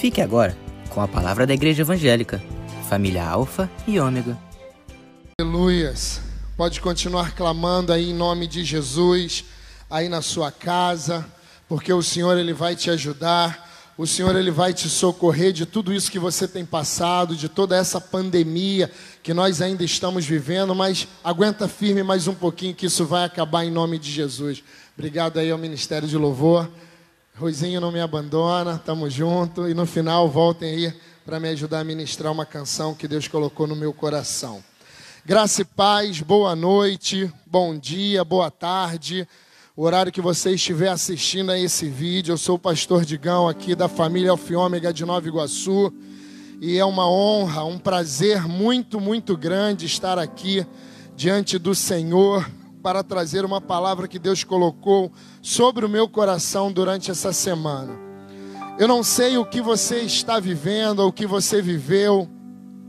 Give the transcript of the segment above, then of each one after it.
Fique agora com a palavra da Igreja Evangélica, família Alfa e Ômega. Aleluias. Pode continuar clamando aí em nome de Jesus, aí na sua casa, porque o Senhor ele vai te ajudar. O Senhor ele vai te socorrer de tudo isso que você tem passado, de toda essa pandemia que nós ainda estamos vivendo, mas aguenta firme mais um pouquinho que isso vai acabar em nome de Jesus. Obrigado aí ao Ministério de Louvor. Roizinho não me abandona, tamo junto e no final voltem aí para me ajudar a ministrar uma canção que Deus colocou no meu coração. Graça e paz, boa noite, bom dia, boa tarde. O horário que você estiver assistindo a esse vídeo, eu sou o pastor Digão aqui da família Alfiômega de Nova Iguaçu. E é uma honra, um prazer muito, muito grande estar aqui diante do Senhor para trazer uma palavra que Deus colocou sobre o meu coração durante essa semana. Eu não sei o que você está vivendo, ou o que você viveu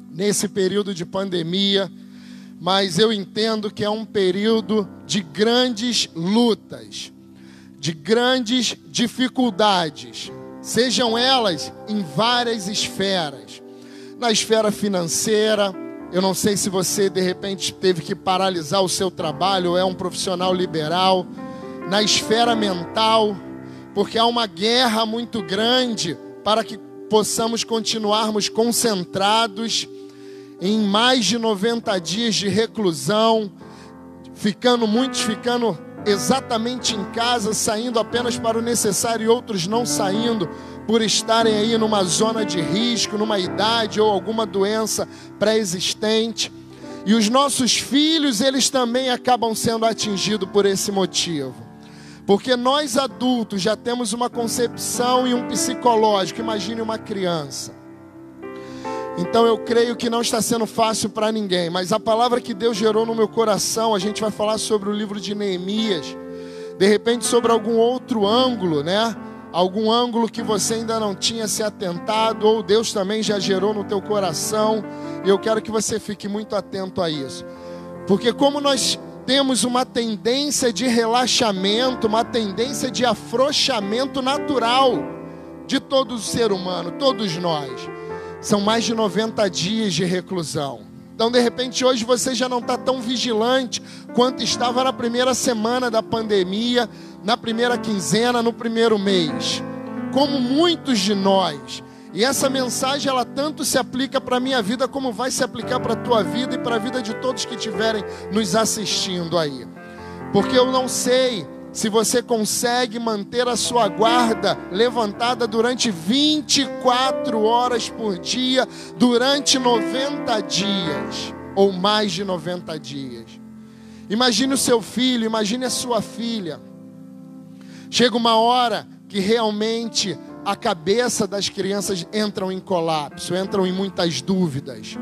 nesse período de pandemia, mas eu entendo que é um período de grandes lutas, de grandes dificuldades, sejam elas em várias esferas. Na esfera financeira, eu não sei se você de repente teve que paralisar o seu trabalho é um profissional liberal. Na esfera mental, porque há uma guerra muito grande para que possamos continuarmos concentrados em mais de 90 dias de reclusão, ficando muitos ficando exatamente em casa, saindo apenas para o necessário e outros não saindo por estarem aí numa zona de risco, numa idade ou alguma doença pré-existente. E os nossos filhos, eles também acabam sendo atingidos por esse motivo. Porque nós adultos já temos uma concepção e um psicológico, imagine uma criança. Então eu creio que não está sendo fácil para ninguém, mas a palavra que Deus gerou no meu coração, a gente vai falar sobre o livro de Neemias, de repente sobre algum outro ângulo, né? algum ângulo que você ainda não tinha se atentado, ou Deus também já gerou no teu coração, e eu quero que você fique muito atento a isso. Porque como nós temos uma tendência de relaxamento, uma tendência de afrouxamento natural de todo ser humano, todos nós. São mais de 90 dias de reclusão. Então, de repente, hoje você já não está tão vigilante quanto estava na primeira semana da pandemia, na primeira quinzena, no primeiro mês. Como muitos de nós. E essa mensagem, ela tanto se aplica para a minha vida, como vai se aplicar para a tua vida e para a vida de todos que estiverem nos assistindo aí. Porque eu não sei se você consegue manter a sua guarda levantada durante 24 horas por dia, durante 90 dias, ou mais de 90 dias. Imagine o seu filho, imagine a sua filha. Chega uma hora que realmente a cabeça das crianças entram em colapso, entram em muitas dúvidas.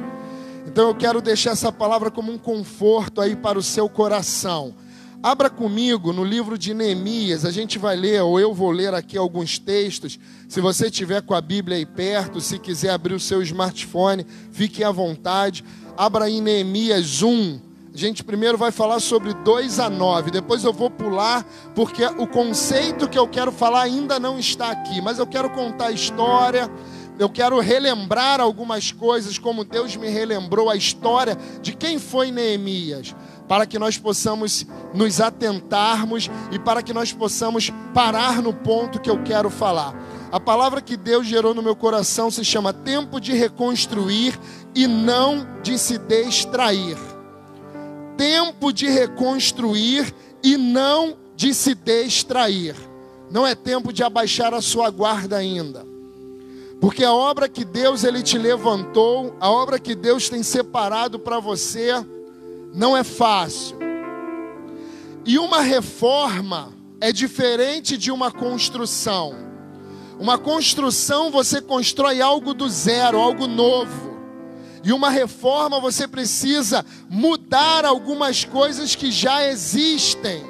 Então eu quero deixar essa palavra como um conforto aí para o seu coração Abra comigo no livro de Neemias, a gente vai ler, ou eu vou ler aqui alguns textos. Se você tiver com a Bíblia aí perto, se quiser abrir o seu smartphone, fique à vontade. Abra aí Neemias 1. A gente primeiro vai falar sobre 2 a 9, depois eu vou pular, porque o conceito que eu quero falar ainda não está aqui, mas eu quero contar a história, eu quero relembrar algumas coisas, como Deus me relembrou a história de quem foi Neemias para que nós possamos nos atentarmos e para que nós possamos parar no ponto que eu quero falar. A palavra que Deus gerou no meu coração se chama tempo de reconstruir e não de se distrair. Tempo de reconstruir e não de se distrair. Não é tempo de abaixar a sua guarda ainda. Porque a obra que Deus ele te levantou, a obra que Deus tem separado para você, não é fácil. E uma reforma é diferente de uma construção. Uma construção você constrói algo do zero, algo novo. E uma reforma você precisa mudar algumas coisas que já existem.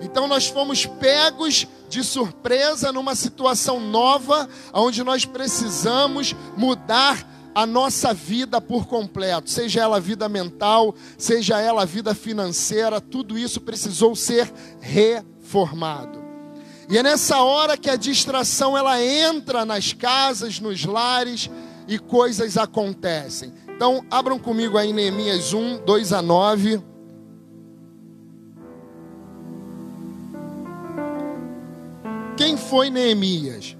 Então nós fomos pegos de surpresa numa situação nova, onde nós precisamos mudar a nossa vida por completo, seja ela vida mental, seja ela vida financeira, tudo isso precisou ser reformado. E é nessa hora que a distração ela entra nas casas, nos lares e coisas acontecem. Então, abram comigo aí Neemias 1, 2 a 9. Quem foi Neemias?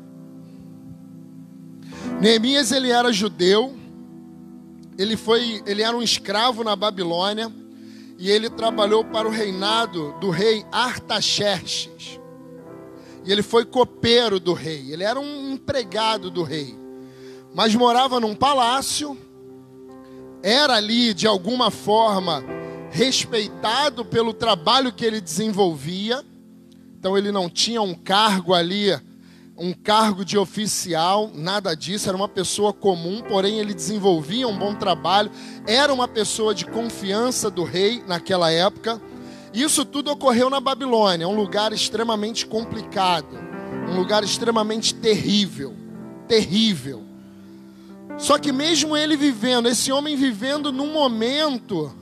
Neemias ele era judeu, ele foi, ele era um escravo na Babilônia e ele trabalhou para o reinado do rei Artaxerxes. E ele foi copeiro do rei, ele era um empregado do rei. Mas morava num palácio, era ali de alguma forma respeitado pelo trabalho que ele desenvolvia então ele não tinha um cargo ali, um cargo de oficial, nada disso, era uma pessoa comum, porém ele desenvolvia um bom trabalho, era uma pessoa de confiança do rei naquela época. Isso tudo ocorreu na Babilônia, um lugar extremamente complicado, um lugar extremamente terrível, terrível. Só que mesmo ele vivendo, esse homem vivendo num momento,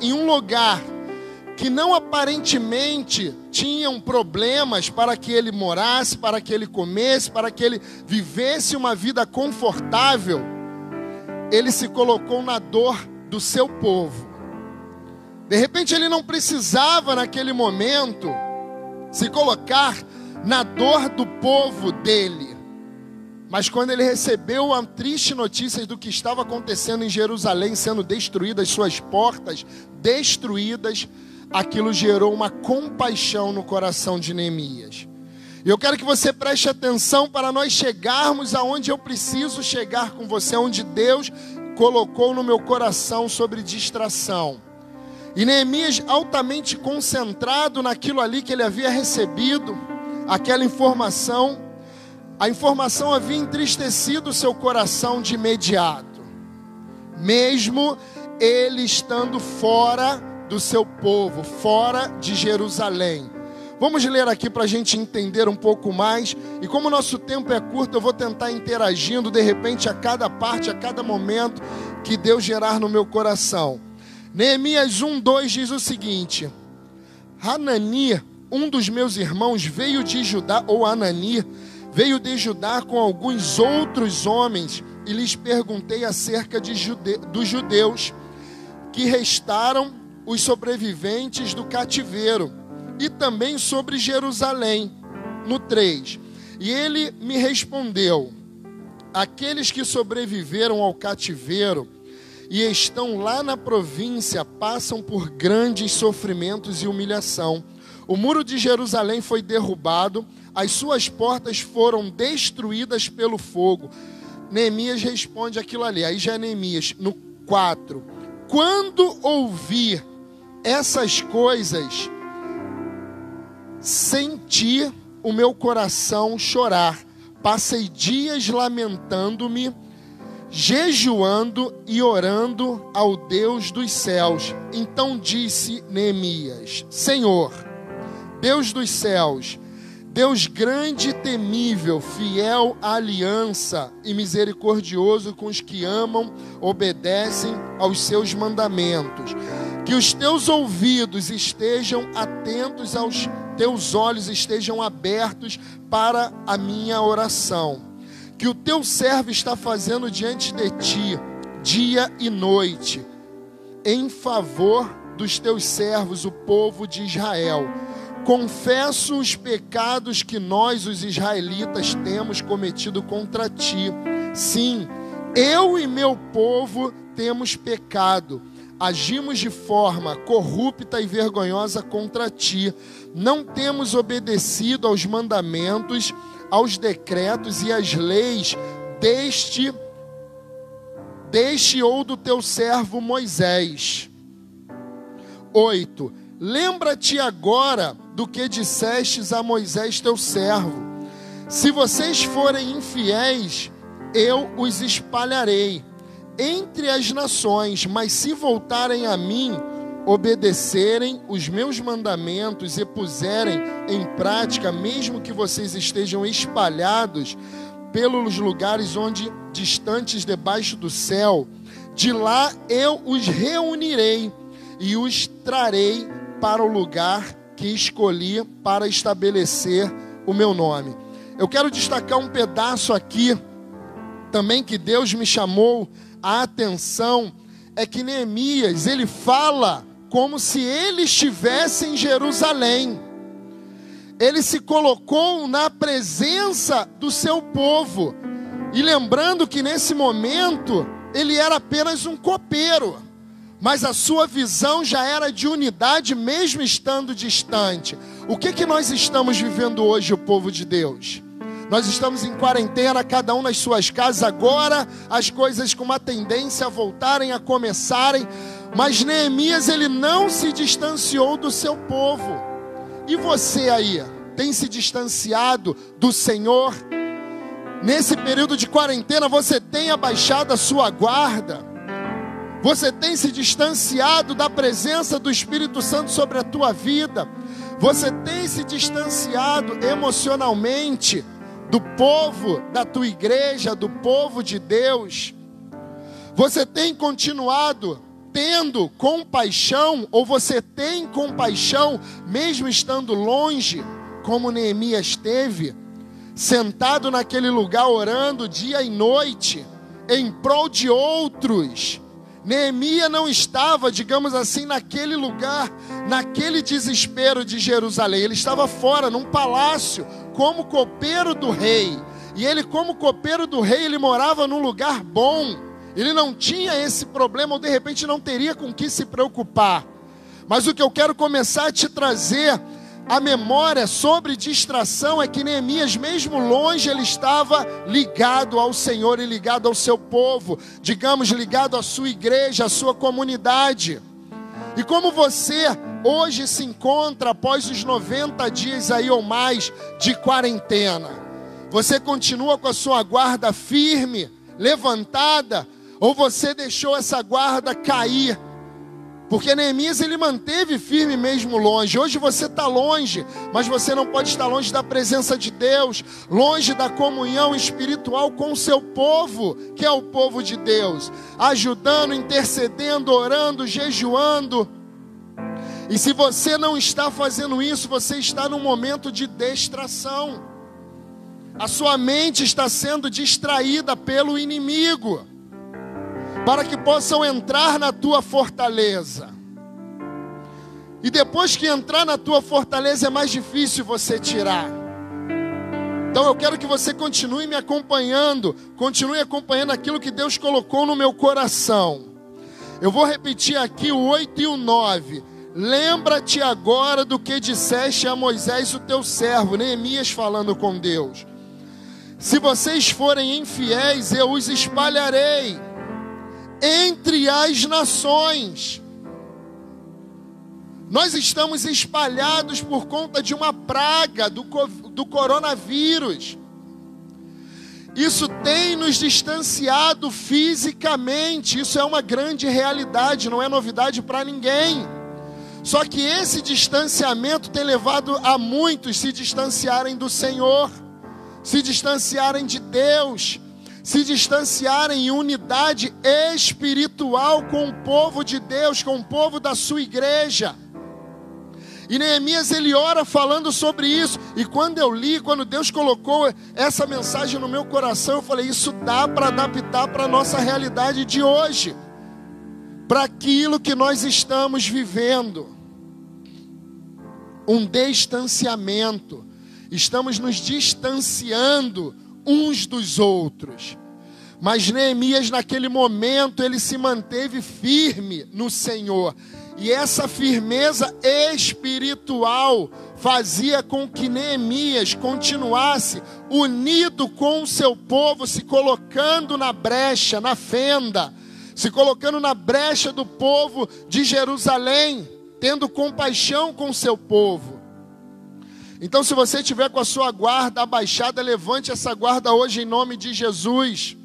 em um lugar que não aparentemente tinham problemas para que ele morasse, para que ele comesse, para que ele vivesse uma vida confortável, ele se colocou na dor do seu povo. De repente ele não precisava naquele momento se colocar na dor do povo dele. Mas quando ele recebeu a triste notícia do que estava acontecendo em Jerusalém, sendo destruídas suas portas, destruídas, aquilo gerou uma compaixão no coração de Neemias. E eu quero que você preste atenção para nós chegarmos aonde eu preciso chegar com você, onde Deus colocou no meu coração sobre distração. E Neemias, altamente concentrado naquilo ali que ele havia recebido, aquela informação, a informação havia entristecido seu coração de imediato, mesmo ele estando fora do seu povo, fora de Jerusalém. Vamos ler aqui para a gente entender um pouco mais. E como o nosso tempo é curto, eu vou tentar interagindo de repente a cada parte, a cada momento que Deus gerar no meu coração. Neemias 1, 2 diz o seguinte: Hanani, um dos meus irmãos, veio de Judá, ou Anani, veio de Judá com alguns outros homens, e lhes perguntei acerca de jude... dos judeus que restaram os sobreviventes do cativeiro e também sobre Jerusalém, no 3. E ele me respondeu: Aqueles que sobreviveram ao cativeiro e estão lá na província passam por grandes sofrimentos e humilhação. O muro de Jerusalém foi derrubado, as suas portas foram destruídas pelo fogo. Neemias responde aquilo ali. Aí já é Neemias, no 4. Quando ouvir essas coisas, senti o meu coração chorar. Passei dias lamentando-me, jejuando e orando ao Deus dos céus. Então disse Neemias: Senhor, Deus dos céus, Deus grande e temível, fiel à aliança e misericordioso com os que amam, obedecem aos seus mandamentos que os teus ouvidos estejam atentos aos teus olhos estejam abertos para a minha oração. Que o teu servo está fazendo diante de ti, dia e noite, em favor dos teus servos, o povo de Israel. Confesso os pecados que nós, os israelitas, temos cometido contra ti. Sim, eu e meu povo temos pecado agimos de forma corrupta e vergonhosa contra ti, não temos obedecido aos mandamentos, aos decretos e às leis deste deste ou do teu servo Moisés. 8. Lembra-te agora do que dissestes a Moisés teu servo. Se vocês forem infiéis, eu os espalharei entre as nações, mas se voltarem a mim, obedecerem os meus mandamentos e puserem em prática, mesmo que vocês estejam espalhados pelos lugares onde distantes debaixo do céu, de lá eu os reunirei e os trarei para o lugar que escolhi para estabelecer o meu nome. Eu quero destacar um pedaço aqui também que Deus me chamou a atenção é que Neemias, ele fala como se ele estivesse em Jerusalém. Ele se colocou na presença do seu povo. E lembrando que nesse momento ele era apenas um copeiro, mas a sua visão já era de unidade mesmo estando distante. O que que nós estamos vivendo hoje, o povo de Deus? Nós estamos em quarentena, cada um nas suas casas. Agora as coisas com uma tendência a voltarem a começarem. Mas Neemias ele não se distanciou do seu povo. E você aí, tem se distanciado do Senhor? Nesse período de quarentena, você tem abaixado a sua guarda? Você tem se distanciado da presença do Espírito Santo sobre a tua vida? Você tem se distanciado emocionalmente? do povo da tua igreja, do povo de Deus? Você tem continuado tendo compaixão, ou você tem compaixão, mesmo estando longe, como Neemias teve, sentado naquele lugar orando dia e noite, em prol de outros. Neemias não estava, digamos assim, naquele lugar, naquele desespero de Jerusalém, ele estava fora, num palácio, como copeiro do rei. E ele, como copeiro do rei, ele morava num lugar bom. Ele não tinha esse problema, ou de repente não teria com que se preocupar. Mas o que eu quero começar a te trazer a memória sobre distração é que Neemias, mesmo longe, ele estava ligado ao Senhor e ligado ao seu povo, digamos, ligado à sua igreja, à sua comunidade. E como você hoje se encontra após os 90 dias aí ou mais de quarentena? Você continua com a sua guarda firme, levantada, ou você deixou essa guarda cair? Porque Neemias ele manteve firme mesmo longe. Hoje você está longe, mas você não pode estar longe da presença de Deus, longe da comunhão espiritual com o seu povo, que é o povo de Deus, ajudando, intercedendo, orando, jejuando. E se você não está fazendo isso, você está num momento de distração. A sua mente está sendo distraída pelo inimigo, para que possam entrar na tua fortaleza. E depois que entrar na tua fortaleza é mais difícil você tirar. Então eu quero que você continue me acompanhando, continue acompanhando aquilo que Deus colocou no meu coração. Eu vou repetir aqui o 8 e o 9 Lembra-te agora do que disseste a Moisés, o teu servo, Neemias falando com Deus. Se vocês forem infiéis, eu os espalharei entre as nações. Nós estamos espalhados por conta de uma praga do, do coronavírus. Isso tem nos distanciado fisicamente. Isso é uma grande realidade, não é novidade para ninguém. Só que esse distanciamento tem levado a muitos se distanciarem do Senhor, se distanciarem de Deus, se distanciarem em unidade espiritual com o povo de Deus, com o povo da sua igreja. E Neemias ele ora falando sobre isso. E quando eu li, quando Deus colocou essa mensagem no meu coração, eu falei: isso dá para adaptar para a nossa realidade de hoje, para aquilo que nós estamos vivendo um distanciamento. Estamos nos distanciando uns dos outros. Mas Neemias, naquele momento, ele se manteve firme no Senhor. E essa firmeza espiritual fazia com que Neemias continuasse unido com o seu povo, se colocando na brecha, na fenda, se colocando na brecha do povo de Jerusalém tendo compaixão com o seu povo. Então, se você tiver com a sua guarda abaixada, levante essa guarda hoje em nome de Jesus.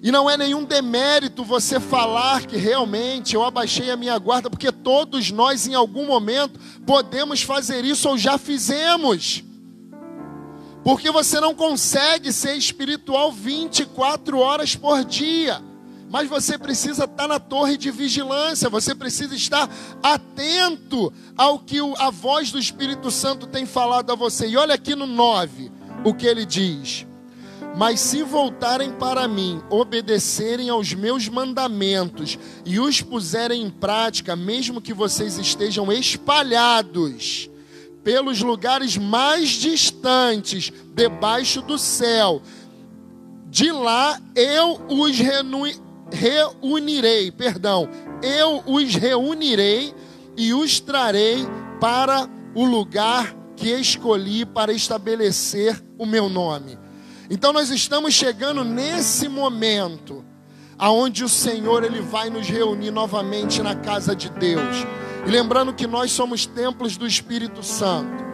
E não é nenhum demérito você falar que realmente eu abaixei a minha guarda, porque todos nós em algum momento podemos fazer isso ou já fizemos. Porque você não consegue ser espiritual 24 horas por dia. Mas você precisa estar na torre de vigilância, você precisa estar atento ao que a voz do Espírito Santo tem falado a você. E olha aqui no 9 o que ele diz. Mas se voltarem para mim, obedecerem aos meus mandamentos e os puserem em prática, mesmo que vocês estejam espalhados pelos lugares mais distantes, debaixo do céu, de lá eu os reunirei, perdão, eu os reunirei e os trarei para o lugar que escolhi para estabelecer o meu nome. Então nós estamos chegando nesse momento aonde o Senhor ele vai nos reunir novamente na casa de Deus. E lembrando que nós somos templos do Espírito Santo.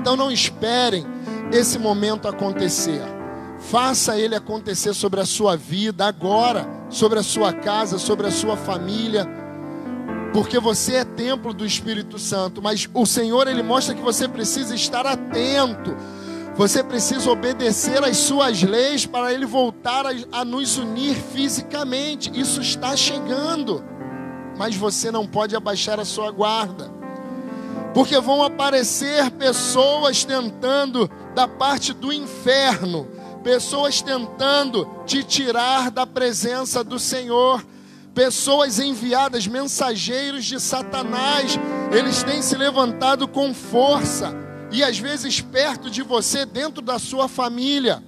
Então não esperem esse momento acontecer. Faça ele acontecer sobre a sua vida agora, sobre a sua casa, sobre a sua família. Porque você é templo do Espírito Santo, mas o Senhor ele mostra que você precisa estar atento você precisa obedecer às suas leis para ele voltar a, nos unir fisicamente. Isso está chegando. Mas você não pode abaixar a sua guarda. Porque vão aparecer pessoas tentando da parte do inferno, pessoas tentando te tirar da presença do Senhor pessoas enviadas, mensageiros de Satanás, eles têm se levantado com força e às vezes perto de você, dentro da sua família.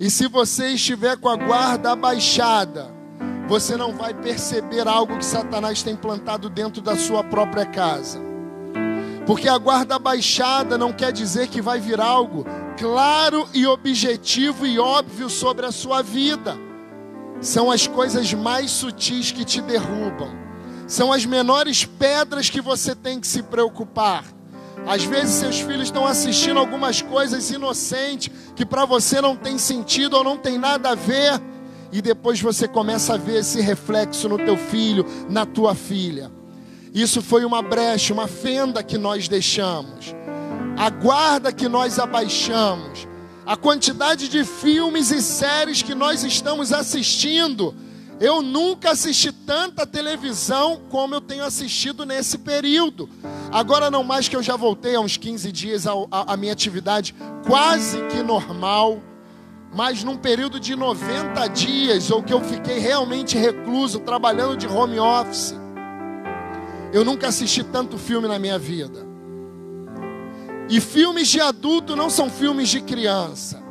E se você estiver com a guarda abaixada, você não vai perceber algo que Satanás tem plantado dentro da sua própria casa. Porque a guarda abaixada não quer dizer que vai vir algo claro e objetivo e óbvio sobre a sua vida. São as coisas mais sutis que te derrubam. São as menores pedras que você tem que se preocupar. Às vezes seus filhos estão assistindo algumas coisas inocentes que para você não tem sentido ou não tem nada a ver, e depois você começa a ver esse reflexo no teu filho, na tua filha. Isso foi uma brecha, uma fenda que nós deixamos. A guarda que nós abaixamos. A quantidade de filmes e séries que nós estamos assistindo eu nunca assisti tanta televisão como eu tenho assistido nesse período. Agora, não mais que eu já voltei há uns 15 dias à minha atividade quase que normal, mas num período de 90 dias, ou que eu fiquei realmente recluso, trabalhando de home office, eu nunca assisti tanto filme na minha vida. E filmes de adulto não são filmes de criança.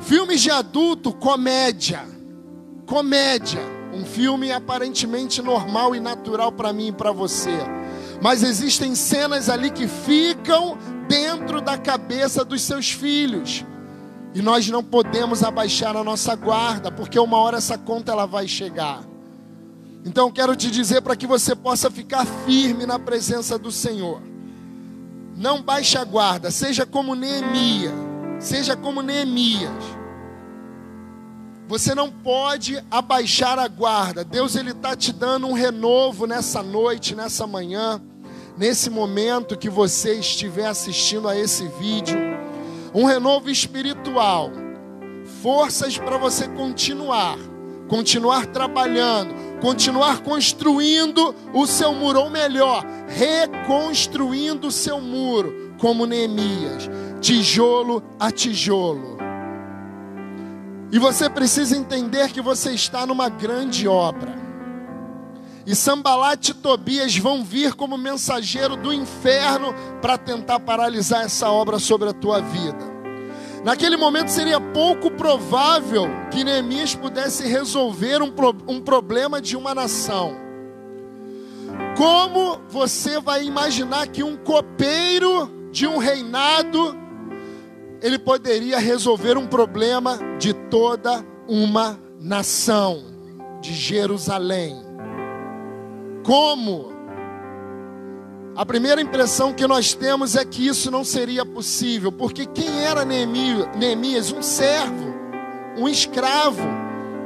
Filmes de adulto, comédia. Comédia um filme aparentemente normal e natural para mim e para você. Mas existem cenas ali que ficam dentro da cabeça dos seus filhos. E nós não podemos abaixar a nossa guarda, porque uma hora essa conta ela vai chegar. Então quero te dizer para que você possa ficar firme na presença do Senhor. Não baixe a guarda, seja como Neemias, seja como Neemias. Você não pode abaixar a guarda. Deus ele está te dando um renovo nessa noite, nessa manhã, nesse momento que você estiver assistindo a esse vídeo, um renovo espiritual, forças para você continuar, continuar trabalhando, continuar construindo o seu muro, melhor, reconstruindo seu muro, como Neemias, tijolo a tijolo. E você precisa entender que você está numa grande obra. E Sambalat e Tobias vão vir como mensageiro do inferno para tentar paralisar essa obra sobre a tua vida. Naquele momento seria pouco provável que Neemias pudesse resolver um, pro, um problema de uma nação. Como você vai imaginar que um copeiro de um reinado ele poderia resolver um problema de toda uma nação, de Jerusalém. Como? A primeira impressão que nós temos é que isso não seria possível, porque quem era Neemias? Um servo, um escravo,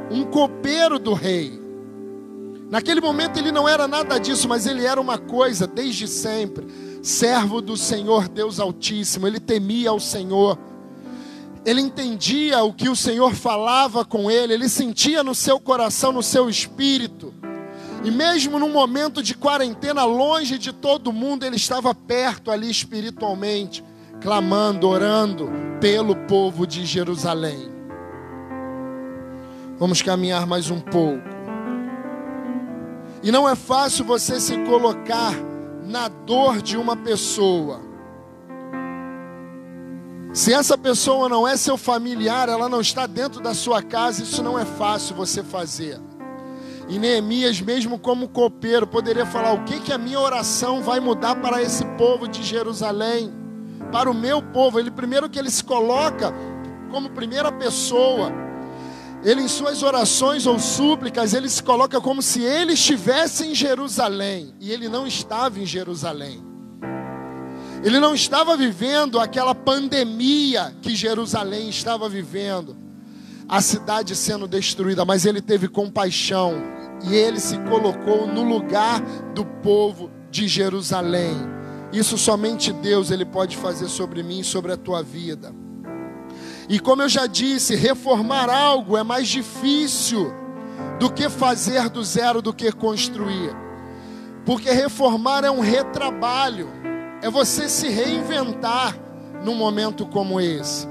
um copeiro do rei. Naquele momento ele não era nada disso, mas ele era uma coisa desde sempre servo do Senhor Deus Altíssimo, ele temia ao Senhor. Ele entendia o que o Senhor falava com ele, ele sentia no seu coração, no seu espírito. E mesmo num momento de quarentena, longe de todo mundo, ele estava perto ali espiritualmente, clamando, orando pelo povo de Jerusalém. Vamos caminhar mais um pouco. E não é fácil você se colocar na dor de uma pessoa. Se essa pessoa não é seu familiar, ela não está dentro da sua casa, isso não é fácil você fazer. E Neemias, mesmo como copeiro, poderia falar: o que, que a minha oração vai mudar para esse povo de Jerusalém, para o meu povo? Ele primeiro que ele se coloca como primeira pessoa. Ele em suas orações ou súplicas, ele se coloca como se ele estivesse em Jerusalém, e ele não estava em Jerusalém. Ele não estava vivendo aquela pandemia que Jerusalém estava vivendo a cidade sendo destruída, mas ele teve compaixão e ele se colocou no lugar do povo de Jerusalém. Isso somente Deus ele pode fazer sobre mim e sobre a tua vida. E como eu já disse, reformar algo é mais difícil do que fazer do zero, do que construir. Porque reformar é um retrabalho, é você se reinventar num momento como esse.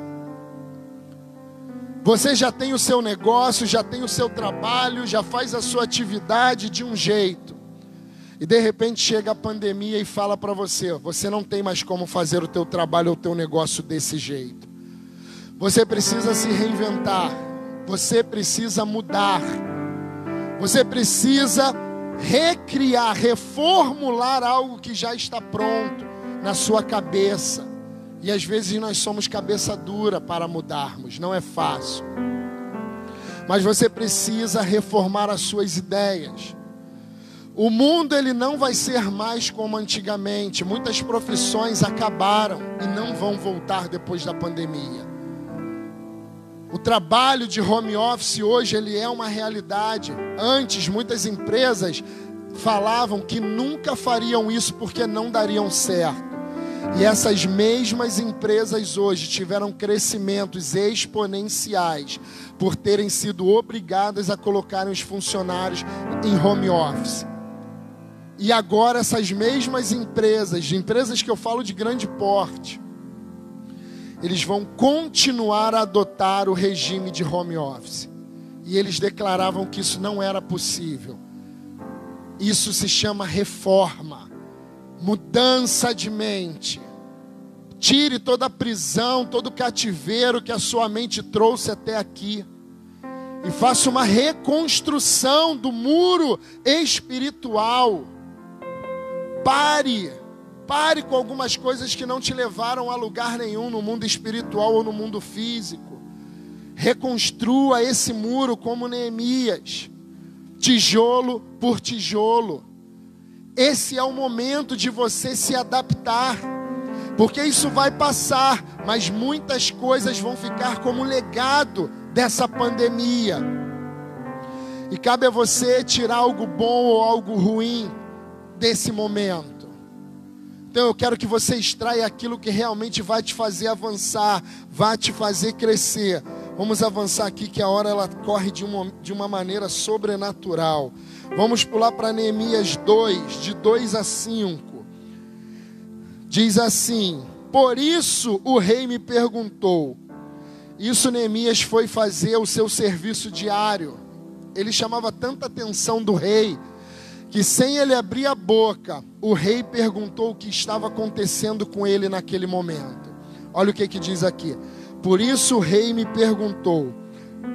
Você já tem o seu negócio, já tem o seu trabalho, já faz a sua atividade de um jeito. E de repente chega a pandemia e fala para você, você não tem mais como fazer o teu trabalho ou o teu negócio desse jeito. Você precisa se reinventar. Você precisa mudar. Você precisa recriar, reformular algo que já está pronto na sua cabeça. E às vezes nós somos cabeça dura para mudarmos, não é fácil. Mas você precisa reformar as suas ideias. O mundo ele não vai ser mais como antigamente. Muitas profissões acabaram e não vão voltar depois da pandemia. O trabalho de home office hoje ele é uma realidade. Antes muitas empresas falavam que nunca fariam isso porque não dariam certo. E essas mesmas empresas hoje tiveram crescimentos exponenciais por terem sido obrigadas a colocarem os funcionários em home office. E agora essas mesmas empresas, empresas que eu falo de grande porte, eles vão continuar a adotar o regime de home office. E eles declaravam que isso não era possível. Isso se chama reforma mudança de mente. Tire toda a prisão, todo o cativeiro que a sua mente trouxe até aqui. E faça uma reconstrução do muro espiritual. Pare, pare com algumas coisas que não te levaram a lugar nenhum no mundo espiritual ou no mundo físico. Reconstrua esse muro como Neemias, tijolo por tijolo esse é o momento de você se adaptar, porque isso vai passar, mas muitas coisas vão ficar como legado dessa pandemia. E cabe a você tirar algo bom ou algo ruim desse momento. Então eu quero que você extraia aquilo que realmente vai te fazer avançar, vai te fazer crescer. Vamos avançar aqui que a hora ela corre de uma, de uma maneira sobrenatural. Vamos pular para Neemias 2, de 2 a 5. Diz assim: Por isso o rei me perguntou. Isso Neemias foi fazer o seu serviço diário. Ele chamava tanta atenção do rei que sem ele abrir a boca, o rei perguntou o que estava acontecendo com ele naquele momento. Olha o que que diz aqui. Por isso o rei me perguntou: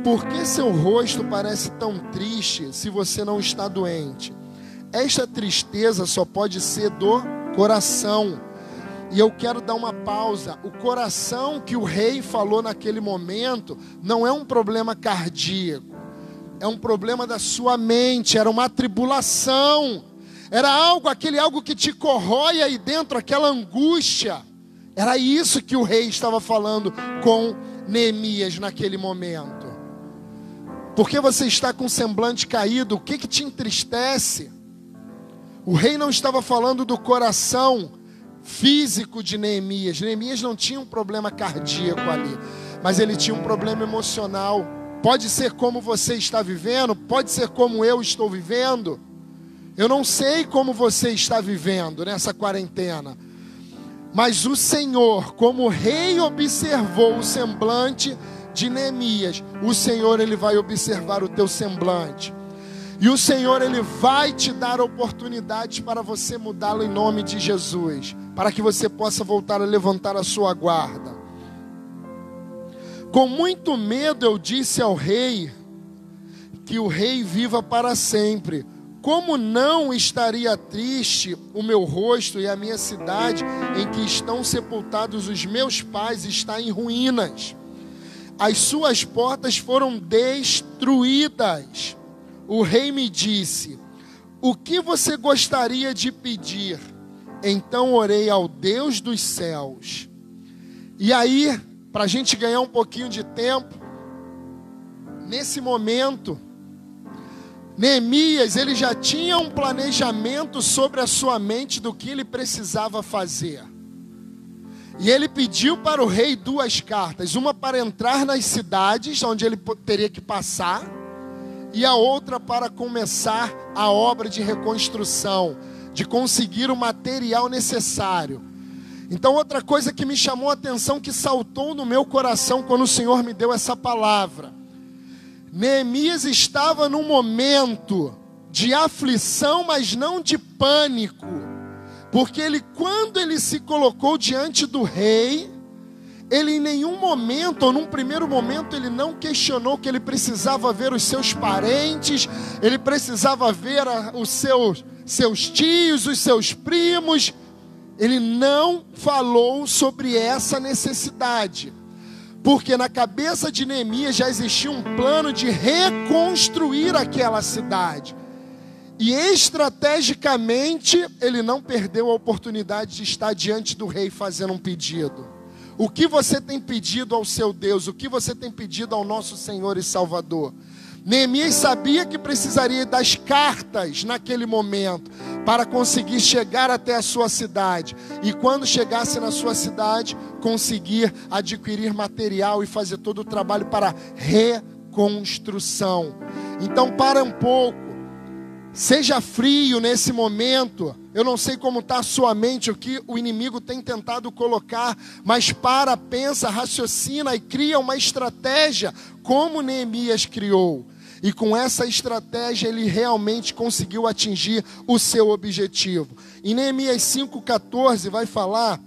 por que seu rosto parece tão triste se você não está doente? Esta tristeza só pode ser do coração. E eu quero dar uma pausa. O coração que o rei falou naquele momento não é um problema cardíaco, é um problema da sua mente, era uma tribulação, era algo, aquele algo que te corrói aí dentro, aquela angústia. Era isso que o rei estava falando com Neemias naquele momento. Por que você está com o semblante caído? O que, que te entristece? O rei não estava falando do coração físico de Neemias. Neemias não tinha um problema cardíaco ali. mas ele tinha um problema emocional. Pode ser como você está vivendo, pode ser como eu estou vivendo. Eu não sei como você está vivendo nessa quarentena, mas o Senhor, como rei, observou o semblante de Neemias. O Senhor ele vai observar o teu semblante. E o Senhor ele vai te dar oportunidades para você mudá-lo em nome de Jesus, para que você possa voltar a levantar a sua guarda. Com muito medo eu disse ao rei que o rei viva para sempre. Como não estaria triste o meu rosto e a minha cidade em que estão sepultados os meus pais está em ruínas. As suas portas foram destruídas. O rei me disse: O que você gostaria de pedir? Então orei ao Deus dos céus. E aí para a gente ganhar um pouquinho de tempo, nesse momento, Neemias, ele já tinha um planejamento sobre a sua mente do que ele precisava fazer. E ele pediu para o rei duas cartas: uma para entrar nas cidades onde ele teria que passar, e a outra para começar a obra de reconstrução, de conseguir o material necessário. Então, outra coisa que me chamou a atenção, que saltou no meu coração quando o Senhor me deu essa palavra. Neemias estava num momento de aflição, mas não de pânico, porque ele, quando ele se colocou diante do rei, ele em nenhum momento, ou num primeiro momento, ele não questionou que ele precisava ver os seus parentes, ele precisava ver os seus, seus tios, os seus primos, ele não falou sobre essa necessidade. Porque na cabeça de Neemias já existia um plano de reconstruir aquela cidade. E estrategicamente, ele não perdeu a oportunidade de estar diante do rei fazendo um pedido. O que você tem pedido ao seu Deus? O que você tem pedido ao nosso Senhor e Salvador? Neemias sabia que precisaria das cartas naquele momento para conseguir chegar até a sua cidade. E quando chegasse na sua cidade, conseguir adquirir material e fazer todo o trabalho para reconstrução. Então, para um pouco. Seja frio nesse momento. Eu não sei como está a sua mente, o que o inimigo tem tentado colocar, mas para, pensa, raciocina e cria uma estratégia, como Neemias criou. E com essa estratégia ele realmente conseguiu atingir o seu objetivo. Em Neemias 5,14 vai falar.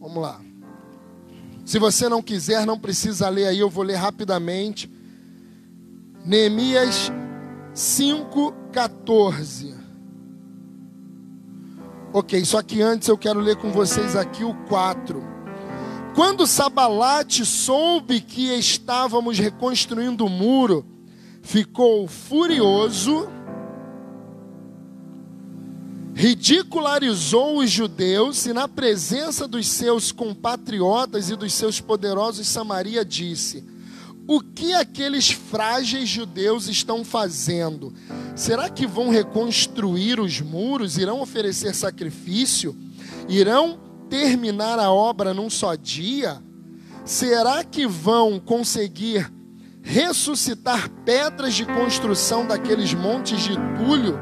Vamos lá. Se você não quiser, não precisa ler aí, eu vou ler rapidamente. Neemias 5,14. Ok, só que antes eu quero ler com vocês aqui o 4. Quando Sabalate soube que estávamos reconstruindo o muro, ficou furioso, ridicularizou os judeus e, na presença dos seus compatriotas e dos seus poderosos, Samaria disse: O que aqueles frágeis judeus estão fazendo? Será que vão reconstruir os muros? Irão oferecer sacrifício? Irão terminar a obra num só dia? Será que vão conseguir ressuscitar pedras de construção daqueles montes de entulho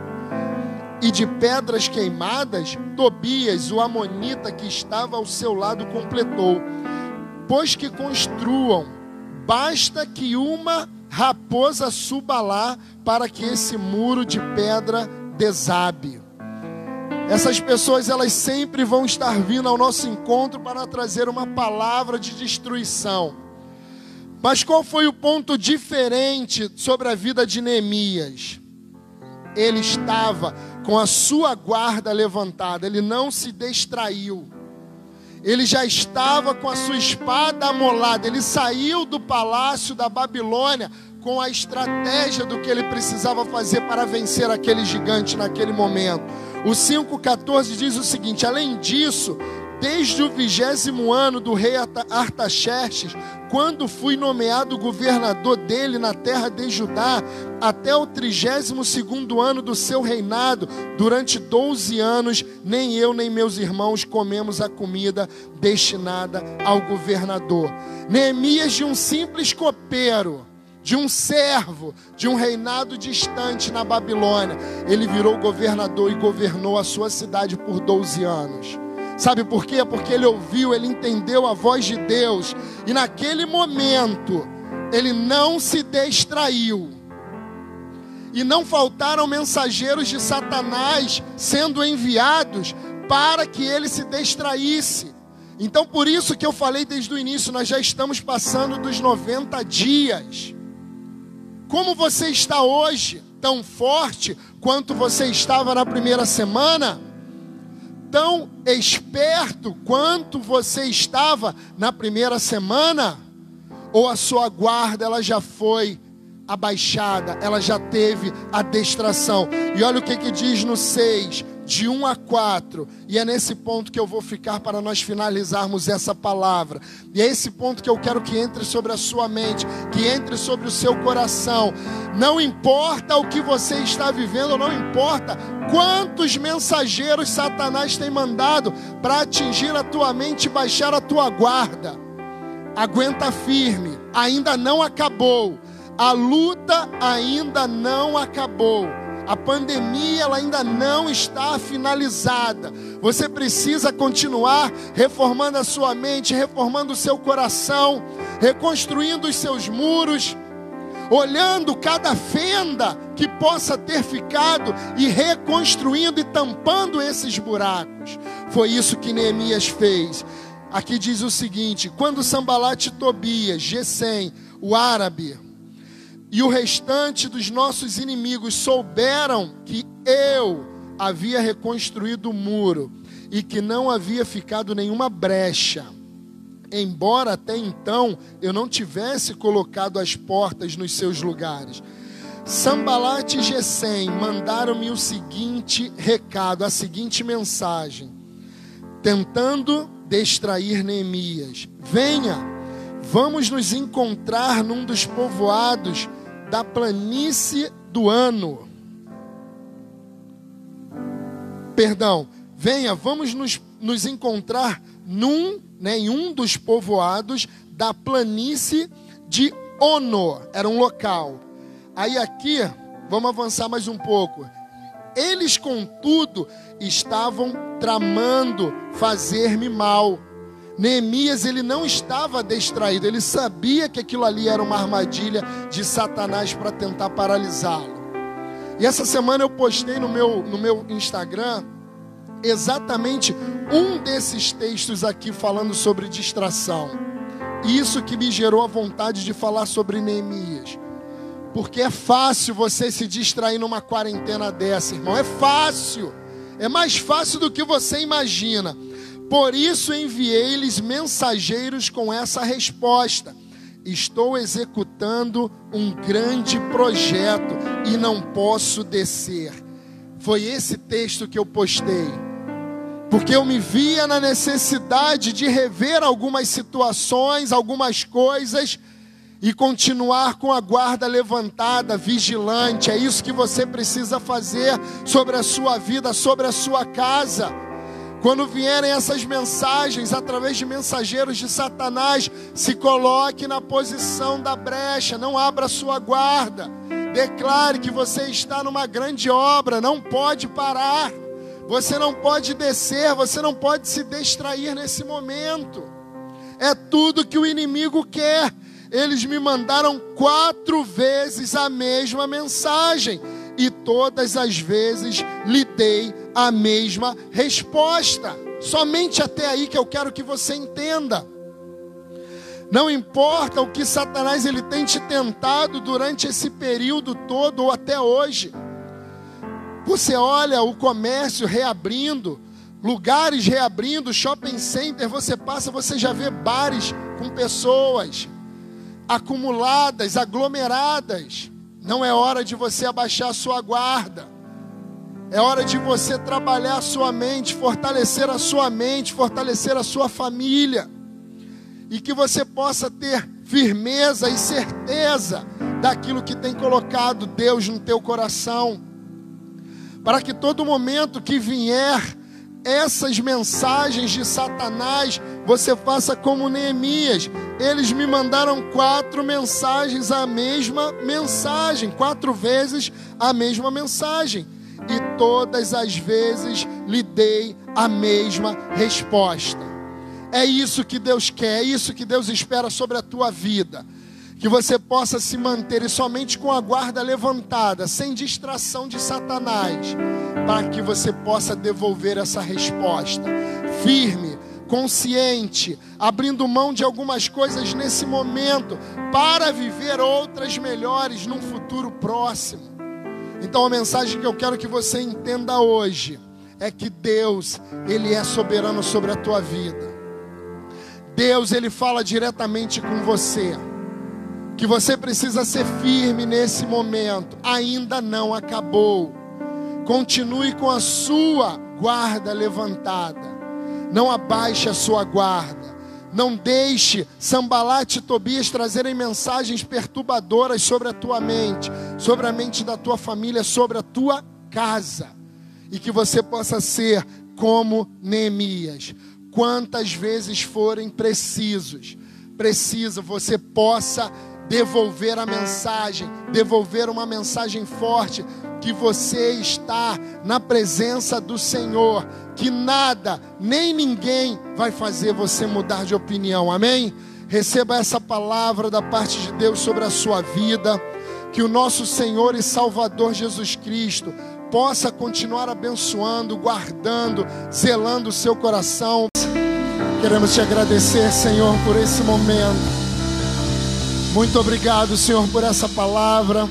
e de pedras queimadas, Tobias, o amonita que estava ao seu lado, completou: Pois que construam, basta que uma raposa suba lá para que esse muro de pedra desabe. Essas pessoas, elas sempre vão estar vindo ao nosso encontro para trazer uma palavra de destruição mas qual foi o ponto diferente sobre a vida de Neemias? Ele estava com a sua guarda levantada, ele não se distraiu. Ele já estava com a sua espada amolada, ele saiu do palácio da Babilônia com a estratégia do que ele precisava fazer para vencer aquele gigante naquele momento. O 5,14 diz o seguinte: além disso, desde o vigésimo ano do rei Artaxerxes, quando fui nomeado governador dele na terra de Judá, até o trigésimo segundo ano do seu reinado, durante doze anos, nem eu nem meus irmãos comemos a comida destinada ao governador. Neemias de um simples copeiro, de um servo, de um reinado distante na Babilônia, ele virou governador e governou a sua cidade por 12 anos. Sabe por quê? Porque ele ouviu, ele entendeu a voz de Deus, e naquele momento, ele não se distraiu. E não faltaram mensageiros de Satanás sendo enviados para que ele se distraísse. Então, por isso que eu falei desde o início, nós já estamos passando dos 90 dias. Como você está hoje? Tão forte quanto você estava na primeira semana? Tão esperto quanto você estava na primeira semana? Ou a sua guarda ela já foi abaixada, ela já teve a destração? E olha o que, que diz no 6: de 1 a 4, e é nesse ponto que eu vou ficar para nós finalizarmos essa palavra. E é esse ponto que eu quero que entre sobre a sua mente, que entre sobre o seu coração. Não importa o que você está vivendo, não importa quantos mensageiros Satanás tem mandado para atingir a tua mente e baixar a tua guarda. Aguenta firme, ainda não acabou. A luta ainda não acabou. A pandemia ela ainda não está finalizada. Você precisa continuar reformando a sua mente, reformando o seu coração, reconstruindo os seus muros, olhando cada fenda que possa ter ficado e reconstruindo e tampando esses buracos. Foi isso que Neemias fez. Aqui diz o seguinte: quando Sambalate Tobias, Gesem, o árabe, e o restante dos nossos inimigos souberam que eu havia reconstruído o muro e que não havia ficado nenhuma brecha. Embora até então eu não tivesse colocado as portas nos seus lugares. Sambalat e Gesem mandaram-me o seguinte recado, a seguinte mensagem, tentando distrair Neemias: Venha, vamos nos encontrar num dos povoados da planície do ano. Perdão, venha, vamos nos, nos encontrar num, né, em um dos povoados da planície de Ono, era um local. Aí aqui, vamos avançar mais um pouco. Eles, contudo, estavam tramando fazer-me mal Neemias ele não estava distraído, ele sabia que aquilo ali era uma armadilha de Satanás para tentar paralisá-lo. E essa semana eu postei no meu, no meu Instagram exatamente um desses textos aqui falando sobre distração. Isso que me gerou a vontade de falar sobre Neemias. Porque é fácil você se distrair numa quarentena dessa, irmão. É fácil. É mais fácil do que você imagina. Por isso enviei-lhes mensageiros com essa resposta: Estou executando um grande projeto e não posso descer. Foi esse texto que eu postei. Porque eu me via na necessidade de rever algumas situações, algumas coisas e continuar com a guarda levantada, vigilante. É isso que você precisa fazer sobre a sua vida, sobre a sua casa. Quando vierem essas mensagens através de mensageiros de Satanás, se coloque na posição da brecha, não abra sua guarda. Declare que você está numa grande obra, não pode parar. Você não pode descer, você não pode se distrair nesse momento. É tudo que o inimigo quer. Eles me mandaram quatro vezes a mesma mensagem e todas as vezes lhe dei a mesma resposta. Somente até aí que eu quero que você entenda. Não importa o que Satanás ele tem te tentado durante esse período todo ou até hoje. Você olha o comércio reabrindo, lugares reabrindo, shopping center, você passa, você já vê bares com pessoas acumuladas, aglomeradas. Não é hora de você abaixar a sua guarda. É hora de você trabalhar a sua mente, fortalecer a sua mente, fortalecer a sua família. E que você possa ter firmeza e certeza daquilo que tem colocado Deus no teu coração. Para que todo momento que vier essas mensagens de Satanás, você faça como Neemias. Eles me mandaram quatro mensagens, a mesma mensagem, quatro vezes a mesma mensagem. E todas as vezes lhe dei a mesma resposta. É isso que Deus quer, é isso que Deus espera sobre a tua vida. Que você possa se manter e somente com a guarda levantada, sem distração de Satanás para que você possa devolver essa resposta. Firme, consciente, abrindo mão de algumas coisas nesse momento, para viver outras melhores num futuro próximo. Então a mensagem que eu quero que você entenda hoje é que Deus, ele é soberano sobre a tua vida. Deus, ele fala diretamente com você. Que você precisa ser firme nesse momento. Ainda não acabou. Continue com a sua guarda levantada. Não abaixe a sua guarda. Não deixe Sambalate e Tobias trazerem mensagens perturbadoras sobre a tua mente, sobre a mente da tua família, sobre a tua casa. E que você possa ser como Neemias. Quantas vezes forem precisos, precisa você possa devolver a mensagem, devolver uma mensagem forte, que você está na presença do Senhor, que nada, nem ninguém vai fazer você mudar de opinião, amém? Receba essa palavra da parte de Deus sobre a sua vida, que o nosso Senhor e Salvador Jesus Cristo possa continuar abençoando, guardando, zelando o seu coração. Queremos te agradecer, Senhor, por esse momento. Muito obrigado, Senhor, por essa palavra.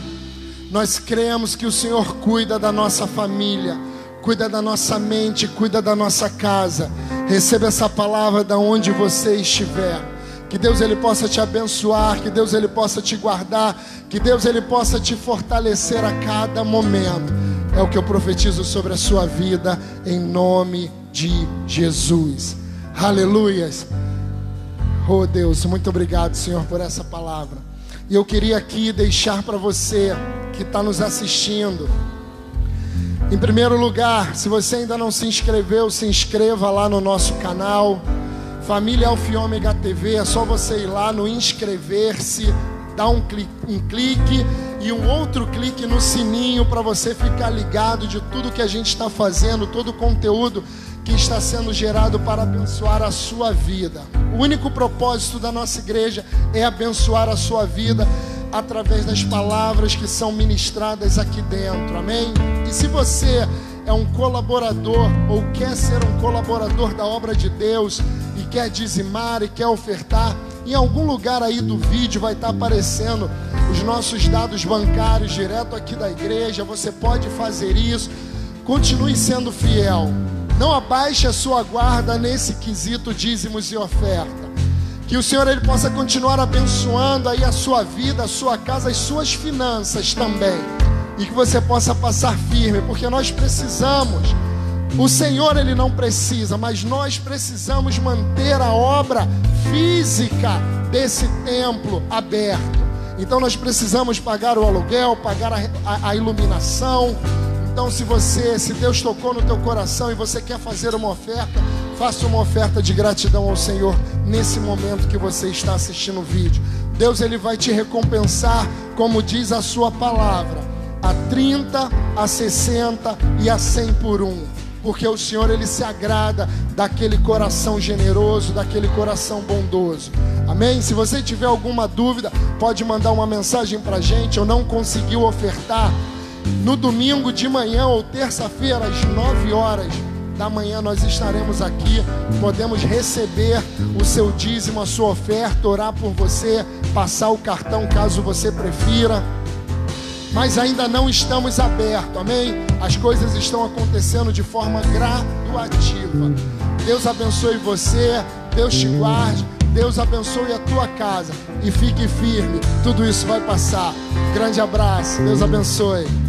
Nós cremos que o Senhor cuida da nossa família, cuida da nossa mente, cuida da nossa casa. Receba essa palavra da onde você estiver. Que Deus ele possa te abençoar, que Deus ele possa te guardar, que Deus ele possa te fortalecer a cada momento. É o que eu profetizo sobre a sua vida em nome de Jesus. Aleluias. Oh Deus, muito obrigado, Senhor, por essa palavra. E eu queria aqui deixar para você que está nos assistindo. Em primeiro lugar, se você ainda não se inscreveu, se inscreva lá no nosso canal. Família Alfiômega TV, é só você ir lá no inscrever-se, dar um clique, um clique e um outro clique no sininho para você ficar ligado de tudo que a gente está fazendo, todo o conteúdo que está sendo gerado para abençoar a sua vida. O único propósito da nossa igreja é abençoar a sua vida através das palavras que são ministradas aqui dentro. Amém? E se você é um colaborador ou quer ser um colaborador da obra de Deus e quer dizimar e quer ofertar, em algum lugar aí do vídeo vai estar aparecendo os nossos dados bancários direto aqui da igreja. Você pode fazer isso. Continue sendo fiel. Não abaixe a sua guarda nesse quesito dízimos e oferta. Que o Senhor ele possa continuar abençoando aí a sua vida, a sua casa, as suas finanças também. E que você possa passar firme, porque nós precisamos. O Senhor ele não precisa, mas nós precisamos manter a obra física desse templo aberto. Então nós precisamos pagar o aluguel, pagar a, a, a iluminação, então, se você, se Deus tocou no teu coração e você quer fazer uma oferta, faça uma oferta de gratidão ao Senhor nesse momento que você está assistindo o vídeo. Deus ele vai te recompensar, como diz a sua palavra, a 30, a 60 e a 100 por um. Porque o Senhor ele se agrada daquele coração generoso, daquele coração bondoso. Amém? Se você tiver alguma dúvida, pode mandar uma mensagem para a gente. Eu não consegui ofertar no domingo de manhã ou terça-feira, às 9 horas da manhã, nós estaremos aqui. Podemos receber o seu dízimo, a sua oferta, orar por você, passar o cartão caso você prefira. Mas ainda não estamos abertos, amém? As coisas estão acontecendo de forma graduativa. Deus abençoe você, Deus te guarde, Deus abençoe a tua casa e fique firme. Tudo isso vai passar. Grande abraço, Deus abençoe.